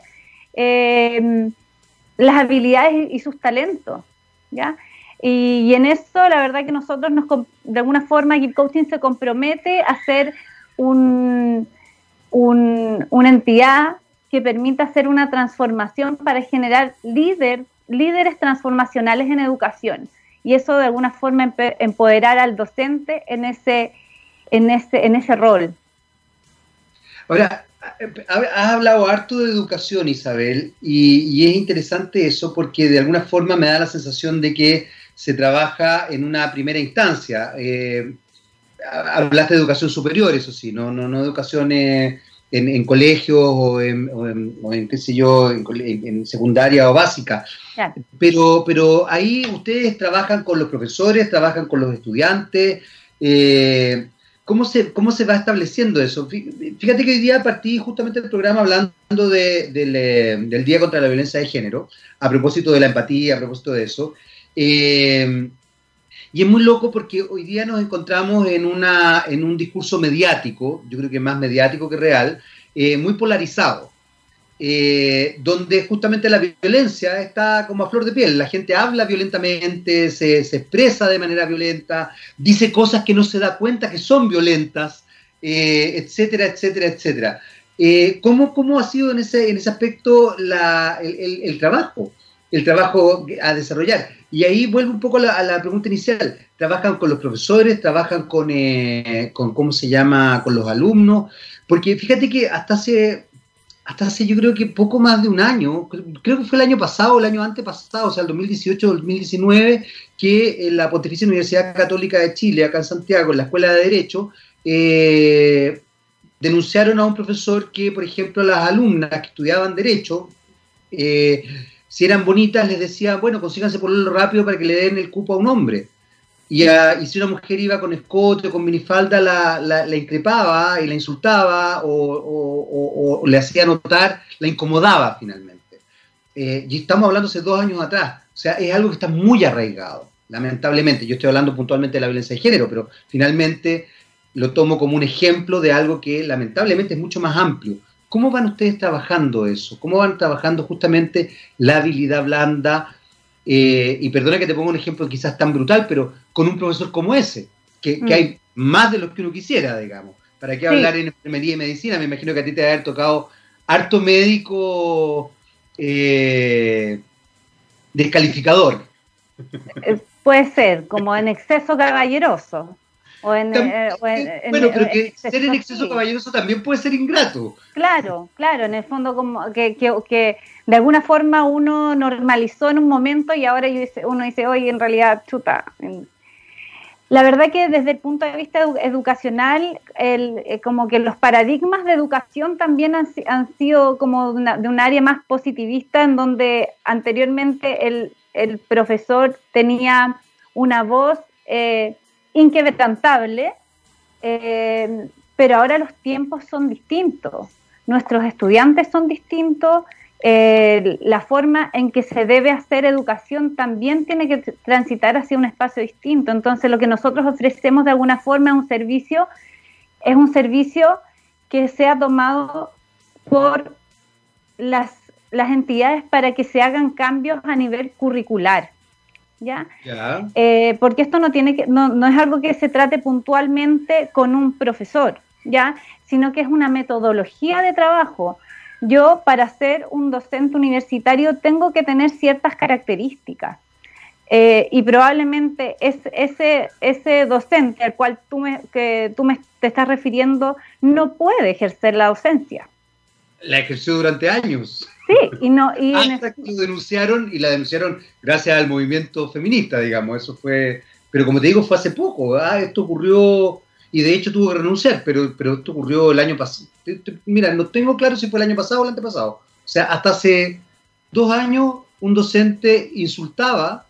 las habilidades y, sus talentos, ¿ya? Y, en eso, la verdad que nosotros, nos, de alguna forma, Keep Coaching se compromete a ser un, una entidad que permita hacer una transformación para generar líder, líderes transformacionales en educación. Y eso, de alguna forma, empoderar al docente en ese, en ese, en ese rol. Ahora, has hablado harto de educación, Isabel, y, es interesante eso porque de alguna forma me da la sensación de que se trabaja en una primera instancia. Eh, hablaste de educación superior, eso sí, no, no, no educación en, en, colegios o en, qué sé yo, en, secundaria o básica. Pero, pero ahí ustedes trabajan con los profesores, trabajan con los estudiantes. Eh, ¿Cómo se, ¿Cómo se va estableciendo eso? Fíjate que hoy día partí justamente el programa hablando de, eh, del Día contra la Violencia de Género, a propósito de la empatía, a propósito de eso. Eh, y es muy loco porque hoy día nos encontramos en, una, en un discurso mediático, yo creo que más mediático que real, eh, muy polarizado. Eh, donde justamente la violencia está como a flor de piel. La gente habla violentamente, se, expresa de manera violenta, dice cosas que no se da cuenta que son violentas, eh, etcétera, etcétera, etcétera. ¿cómo, ¿cómo, ha sido en ese, en ese aspecto el, trabajo? El trabajo a desarrollar. Y ahí vuelvo un poco a la, pregunta inicial. ¿Trabajan con los profesores? ¿Trabajan con, con, cómo se llama, con los alumnos? Porque fíjate que hasta hace hasta hace yo creo que poco más de un año, creo que fue el año pasado, el año antepasado, o sea, el 2018-2019, que en la Pontificia Universidad Católica de Chile, acá en Santiago, en la Escuela de Derecho, eh, denunciaron a un profesor que, por ejemplo, las alumnas que estudiaban Derecho, eh, si eran bonitas, les decía, bueno, consíganse por lo rápido para que le den el cupo a un hombre. Y, si una mujer iba con escote o con minifalda, la, la, increpaba y la insultaba o, le hacía notar, la incomodaba finalmente. Eh, y estamos hablando hace dos años atrás. O sea, es algo que está muy arraigado, lamentablemente. Yo estoy hablando puntualmente de la violencia de género, pero finalmente lo tomo como un ejemplo de algo que lamentablemente es mucho más amplio. ¿Cómo van ustedes trabajando eso? ¿Cómo van trabajando justamente la habilidad blanda? Eh, y perdona que te ponga un ejemplo quizás tan brutal, pero con un profesor como ese, que, mm. hay más de los que uno quisiera, digamos. ¿Para qué hablar en enfermería y medicina? Me imagino que a ti te va a haber tocado harto médico eh, descalificador. Eh, puede ser, como en exceso caballeroso. O en, bueno, pero que ser en exceso caballeroso también puede ser ingrato. Claro, claro, en el fondo como que, que de alguna forma uno normalizó en un momento y ahora uno dice, oye, en realidad, chuta. La verdad que desde el punto de vista educacional, el, eh, como que los paradigmas de educación también han, sido como de, un área más positivista, en donde anteriormente el, profesor tenía una voz eh, inquebrantable, eh, pero ahora los tiempos son distintos, nuestros estudiantes son distintos, eh, la forma en que se debe hacer educación también tiene que transitar hacia un espacio distinto. Entonces, lo que nosotros ofrecemos de alguna forma es un servicio, es un servicio que sea tomado por las, las entidades para que se hagan cambios a nivel curricular. ¿Ya? Eh, porque esto no, tiene que, no, no es algo que se trate puntualmente con un profesor, ¿ya? sino que es una metodología de trabajo yo para ser un docente universitario tengo que tener ciertas características. Eh, y probablemente es, ese, ese docente al cual tú, me, que tú me te estás refiriendo no puede ejercer la docencia. La ejerció durante años. Sí, y no. Y Hasta que lo denunciaron y la denunciaron gracias al movimiento feminista, digamos. Eso fue. Pero como te digo, fue hace poco. Ah, esto ocurrió y de hecho tuvo que renunciar, pero, pero esto ocurrió el año pasado. Mira, no tengo claro si fue el año pasado o el antepasado. O sea, hasta hace dos años un docente insultaba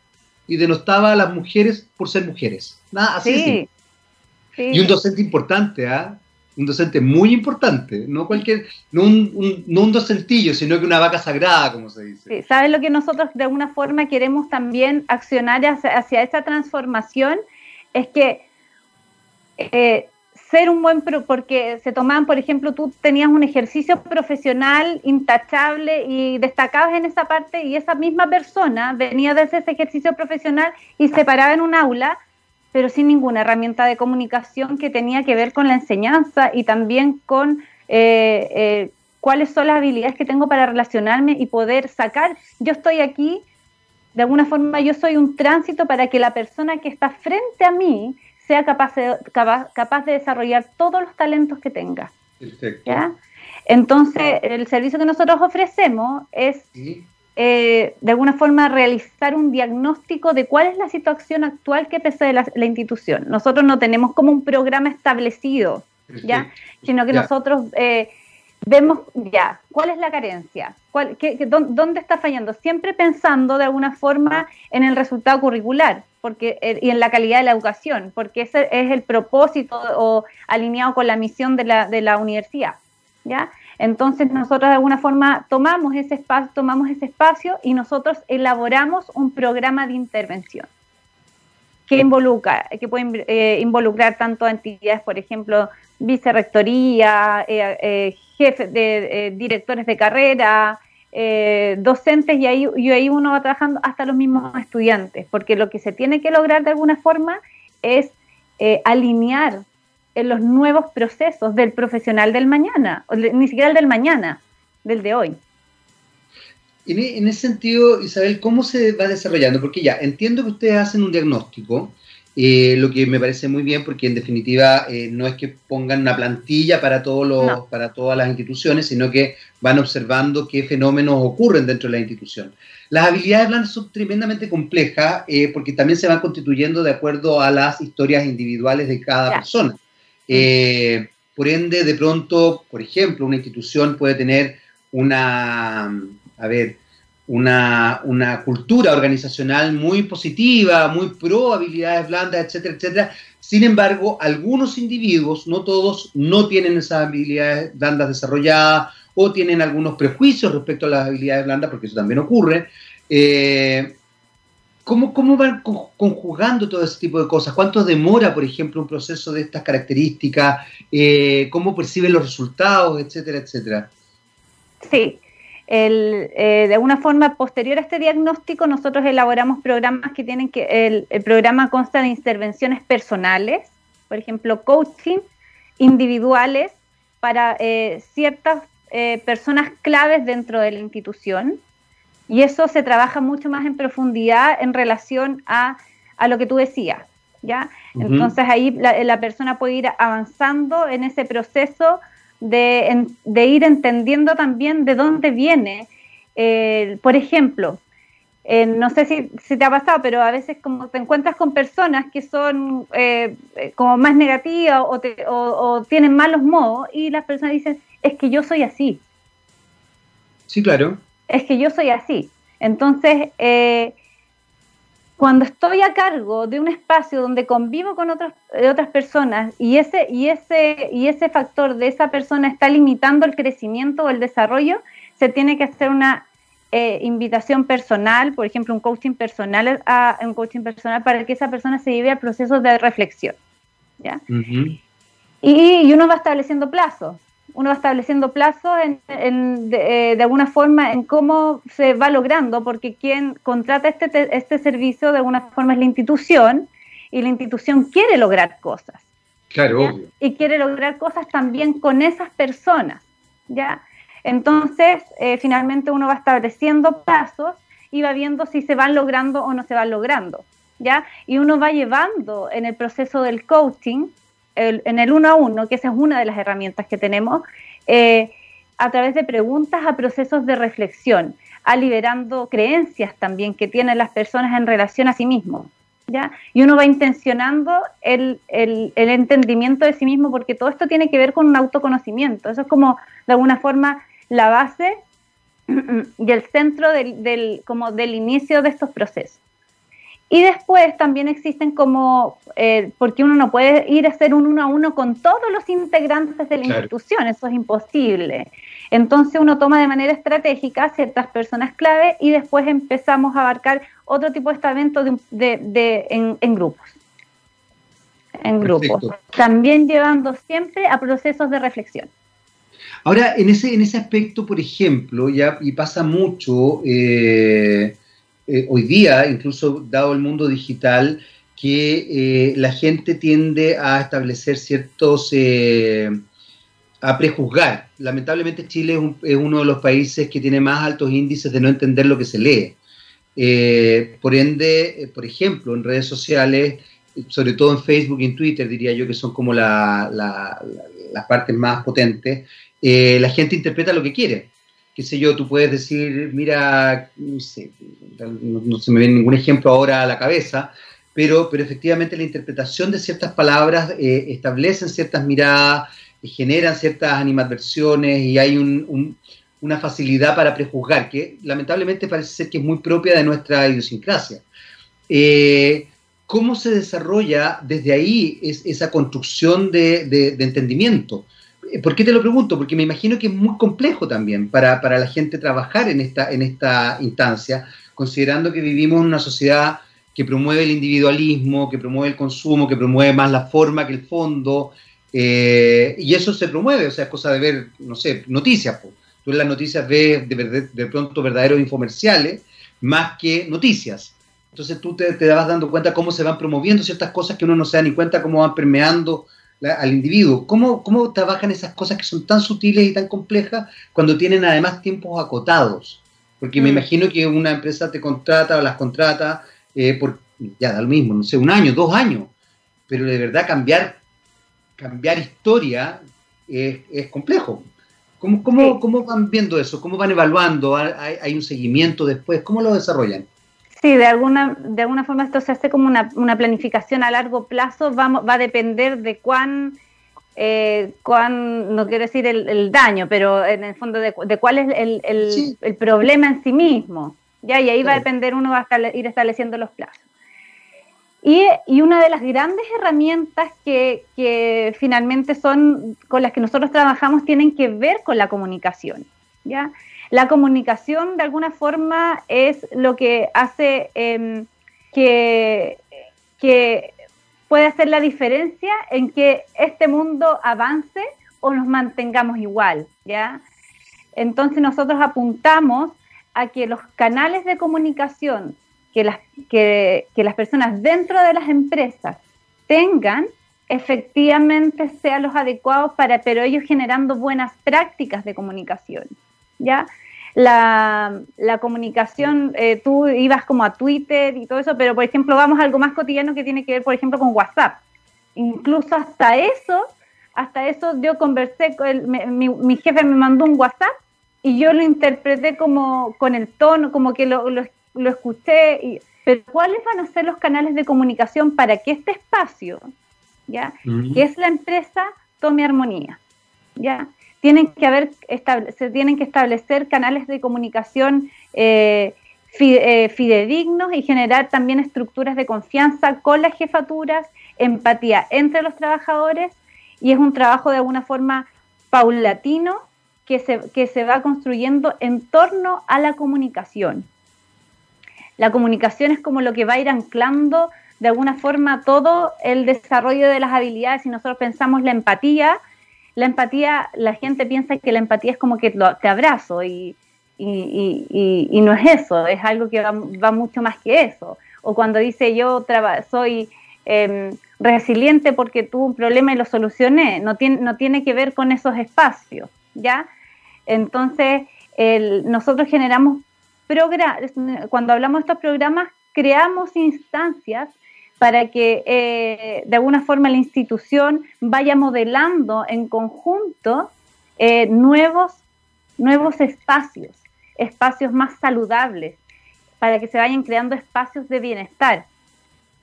y denostaba a las mujeres por ser mujeres. Nada, así. Sí, Y un docente importante, ¿ah? Un docente muy importante, no cualquier, no un, no un docentillo, sino que una vaca sagrada, como se dice. ¿sabes lo que nosotros de alguna forma queremos también accionar hacia, hacia esa transformación? Es que eh, ser un buen, porque se tomaban, por ejemplo, tú tenías un ejercicio profesional intachable y destacabas en esa parte y esa misma persona venía de ese ejercicio profesional y se paraba en un aula, pero sin ninguna herramienta de comunicación que tenía que ver con la enseñanza y también con eh, eh, cuáles son las habilidades que tengo para relacionarme y poder sacar, yo estoy aquí, de alguna forma yo soy un tránsito para que la persona que está frente a mí sea capaz de, capaz, de desarrollar todos los talentos que tenga. Entonces, el servicio que nosotros ofrecemos es, eh, de alguna forma, realizar un diagnóstico de cuál es la situación actual que posee la, la institución. Nosotros no tenemos como un programa establecido, ¿ya? Sino que nosotros... Eh, vemos ya cuál es la carencia, cuál, dónde está fallando, siempre pensando de alguna forma en el resultado curricular porque, eh, y en la calidad de la educación, porque ese es el propósito o alineado con la misión de la, de la universidad. ¿ya? Entonces nosotros de alguna forma tomamos ese espacio, tomamos ese espacio y nosotros elaboramos un programa de intervención que involucra, que puede eh, involucrar tanto entidades, por ejemplo, vicerrectoría, eh, eh, jefes de directores de carrera, docentes y ahí, y ahí uno va trabajando hasta los mismos estudiantes, porque lo que se tiene que lograr de alguna forma es alinear en los nuevos procesos del profesional del mañana, ni siquiera el del mañana, del de hoy. En, en, ese sentido, Isabel, ¿cómo se va desarrollando? Porque ya entiendo que ustedes hacen un diagnóstico, eh, lo que me parece muy bien porque en definitiva eh, no es que pongan una plantilla para, todos los, para todas las instituciones, sino que van observando qué fenómenos ocurren dentro de la institución. Las habilidades blandas son tremendamente complejas eh, porque también se van constituyendo de acuerdo a las historias individuales de cada persona. Mm. por ende, de pronto, por ejemplo, una institución puede tener una, a ver, una, una, cultura organizacional muy positiva, muy pro habilidades blandas, etcétera, etcétera. Sin embargo, algunos individuos, no todos, no tienen esas habilidades blandas desarrolladas o tienen algunos prejuicios respecto a las habilidades blandas, porque eso también ocurre. Eh, ¿cómo, ¿Cómo van conjugando todo ese tipo de cosas? ¿Cuánto demora, por ejemplo, un proceso de estas características? Eh, ¿Cómo perciben los resultados, etcétera, etcétera? Sí, el, eh, de alguna forma posterior a este diagnóstico, nosotros elaboramos programas que tienen que, el, programa consta de intervenciones personales, por ejemplo, coaching individuales para eh, ciertas eh, personas claves dentro de la institución. Y eso se trabaja mucho más en profundidad en relación a, a lo que tú decías. ¿ya? Entonces ahí la, la persona puede ir avanzando en ese proceso de, ir entendiendo también de dónde viene. Eh, por ejemplo, eh, no sé si, te ha pasado, pero a veces como te encuentras con personas que son eh, como más negativas o, o, tienen malos modos y las personas dicen, es que yo soy así. Sí, claro. Es que yo soy así. Entonces, cuando estoy a cargo de un espacio donde convivo con otras, eh, otras personas y ese, y, ese, y ese factor de esa persona está limitando el crecimiento o el desarrollo, se tiene que hacer una eh, invitación personal, por ejemplo, un coaching personal, a, un coaching personal para que esa persona se lleve al proceso de reflexión. ¿ya? y, y, uno va estableciendo plazos uno va estableciendo plazos en, eh, de, alguna forma en cómo se va logrando, porque quien contrata este, este servicio de alguna forma es la institución y la institución quiere lograr cosas. Claro, Y quiere lograr cosas también con esas personas, ¿ya? Entonces, eh, finalmente uno va estableciendo plazos y va viendo si se van logrando o no se van logrando, ¿ya? Y uno va llevando en el proceso del coaching en el uno a uno, que esa es una de las herramientas que tenemos, eh, a través de preguntas a procesos de reflexión, a liberando creencias también que tienen las personas en relación a sí mismos. ¿ya? Y uno va intencionando el, el, entendimiento de sí mismo porque todo esto tiene que ver con un autoconocimiento. Eso es como, de alguna forma, la base y el centro del, del, como del inicio de estos procesos. Y después también existen como, eh, porque uno no puede ir a hacer un uno a uno con todos los integrantes de la institución, eso es imposible. Entonces uno toma de manera estratégica ciertas personas clave y después empezamos a abarcar otro tipo de estamento de, de, en, grupos. en grupo. También llevando siempre a procesos de reflexión. Ahora, en ese, en ese aspecto, por ejemplo, ya, y pasa mucho eh, eh, hoy día, incluso dado el mundo digital, que eh, la gente tiende a establecer ciertos, a prejuzgar. Lamentablemente Chile es, uno de los países que tiene más altos índices de no entender lo que se lee. por ende, por ejemplo, en redes sociales, sobre todo en Facebook y en Twitter, diría yo que son como las partes más potentes, eh, la gente interpreta lo que quiere. Qué sé yo, tú puedes decir, mira, no, se me viene ningún ejemplo ahora a la cabeza, pero, pero efectivamente la interpretación de ciertas palabras eh, establecen ciertas miradas, eh, generan ciertas animadversiones y hay una facilidad para prejuzgar, que lamentablemente parece ser que es muy propia de nuestra idiosincrasia. ¿Cómo se desarrolla desde ahí esa construcción de entendimiento? ¿Por qué te lo pregunto? Porque me imagino que es muy complejo también para, la gente trabajar en esta, en esta instancia, considerando que vivimos en una sociedad que promueve el individualismo, que promueve el consumo, que promueve más la forma que el fondo, eh, y eso se promueve, o sea, es cosa de ver, no sé, noticias. Tú en las noticias ves de, de, pronto verdaderos infomerciales más que noticias. Entonces tú te, te vas dando cuenta cómo se van promoviendo ciertas cosas que uno no se da ni cuenta cómo van permeando al individuo. ¿Cómo, ¿Cómo trabajan esas cosas que son tan sutiles y tan complejas cuando tienen además tiempos acotados? Porque me mm. imagino que una empresa te contrata o las contrata eh, por, ya da lo mismo, no sé, un año, dos años, pero de verdad cambiar, cambiar historia es, es complejo. ¿Cómo, cómo, ¿Cómo, van viendo eso? ¿Cómo van evaluando? ¿Hay, ¿Hay, un seguimiento después? ¿Cómo lo desarrollan? Sí, de alguna, de alguna forma esto se hace como una, una planificación a largo plazo, va, va a depender de cuán, eh, cuán no quiero decir el, daño, pero en el fondo de, de cuál es el, el, el, problema en sí mismo. ¿ya? Y ahí va a depender, uno va a ir estableciendo los plazos. Y, y, una de las grandes herramientas que, que, finalmente son con las que nosotros trabajamos tienen que ver con la comunicación. ¿ya? La comunicación, de alguna forma, es lo que hace em, que, que puede hacer la diferencia en que este mundo avance o nos mantengamos igual, ¿ya? Entonces nosotros apuntamos a que los canales de comunicación que las, que, las personas dentro de las empresas tengan efectivamente sean los adecuados para, pero ellos generando buenas prácticas de comunicación, ¿ya? La, la comunicación, eh, tú ibas como a Twitter y todo eso, pero por ejemplo vamos a algo más cotidiano que tiene que ver, por ejemplo, con WhatsApp. Incluso hasta eso, hasta eso yo conversé, con mi, mi, jefe me mandó un WhatsApp y yo lo interpreté como con el tono, como que lo, lo, lo escuché. Y, pero ¿cuáles van a ser los canales de comunicación para que este espacio, ya, que es la empresa, tome armonía? ¿ya? Tienen que haber, se tienen que establecer canales de comunicación eh, eh, fidedignos y generar también estructuras de confianza con las jefaturas, empatía entre los trabajadores y es un trabajo de alguna forma paulatino que se, que se va construyendo en torno a la comunicación. La comunicación es como lo que va a ir anclando de alguna forma todo el desarrollo de las habilidades. Si nosotros pensamos la empatía, la empatía, la gente piensa que la empatía es como que te abrazo y, no es eso, es algo que va, mucho más que eso. O cuando dice yo soy em, resiliente porque tuve un problema y lo solucioné, no tiene, no tiene que ver con esos espacios, ¿ya? Entonces, nosotros generamos cuando hablamos de estos programas, creamos instancias para que eh, de alguna forma la institución vaya modelando en conjunto eh, nuevos, nuevos espacios, espacios más saludables, para que se vayan creando espacios de bienestar,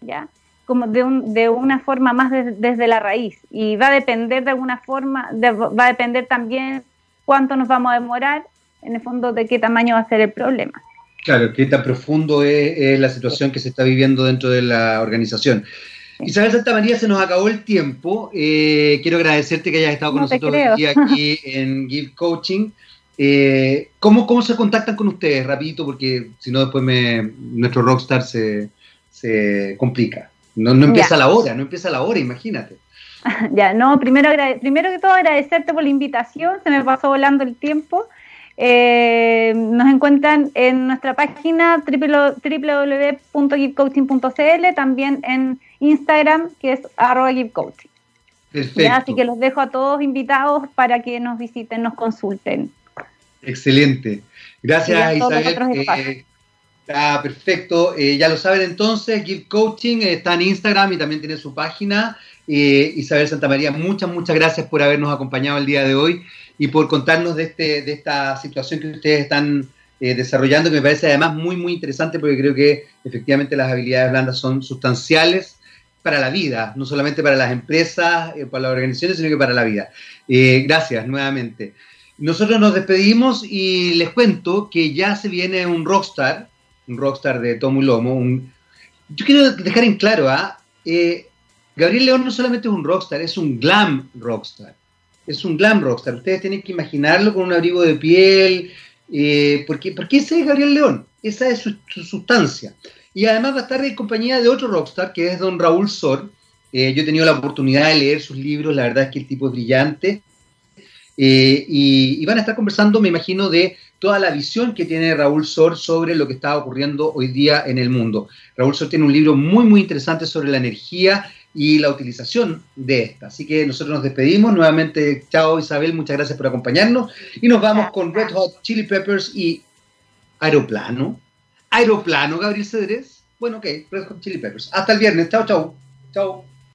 ¿ya? Como de, un, de una forma más desde la raíz. Y va a depender de alguna forma, va a depender también cuánto nos vamos a demorar, en el fondo de qué tamaño va a ser el problema. Claro, qué tan profundo es, la situación que se está viviendo dentro de la organización. Isabel Santa María, se nos acabó el tiempo. Eh, quiero agradecerte que hayas estado con nosotros aquí, en Give Coaching. Eh, ¿cómo, ¿Cómo se contactan con ustedes? Rapidito, porque si no después me, nuestro rockstar se, se complica. No, no empieza la hora, no empieza la hora, imagínate. ya, no, primero, primero que todo agradecerte por la invitación, se me pasó volando el tiempo. Eh, nos encuentran en nuestra página www.givecoaching.cl, también en Instagram, que es arroba givecoaching. Perfecto. así que los dejo a todos invitados para que nos visiten, nos consulten. Excelente. Gracias, Isabel. Eh, está perfecto. Eh, ya lo saben entonces, Give Coaching está en Instagram y también tiene su página. Eh, Isabel Santamaría, muchas, muchas gracias por habernos acompañado el día de hoy y por contarnos de, este, de esta situación que ustedes están desarrollando, que me parece además muy, muy interesante porque creo que efectivamente las habilidades blandas son sustanciales para la vida, no solamente para las empresas, para las organizaciones, sino que para la vida. gracias nuevamente. Nosotros nos despedimos y les cuento que ya se viene un rockstar, un rockstar de Tomo y Lomo. Yo quiero dejar en claro, ¿ah? eh, Gabriel León no solamente es un rockstar, es un glam rockstar. Es un glam rockstar. Ustedes tienen que imaginarlo con un abrigo de piel. Eh, porque, porque ese es Gabriel León. Esa es su, sustancia. Y además va a estar en compañía de otro rockstar, que es don Raúl Sor. Eh, yo he tenido la oportunidad de leer sus libros. La verdad es que el tipo es brillante. Eh, y, van a estar conversando, me imagino, de toda la visión que tiene Raúl Sor sobre lo que está ocurriendo hoy día en el mundo. Raúl Sor tiene un libro muy, muy interesante sobre la energía y la utilización de esta. Así que nosotros nos despedimos. Nuevamente, chao Isabel, muchas gracias por acompañarnos. Y nos vamos con Red Hot Chili Peppers y Aeroplano. Aeroplano, Gabriel Cedrés. Bueno, ok, Red Hot Chili Peppers. Hasta el viernes. Chao, chao. Chao.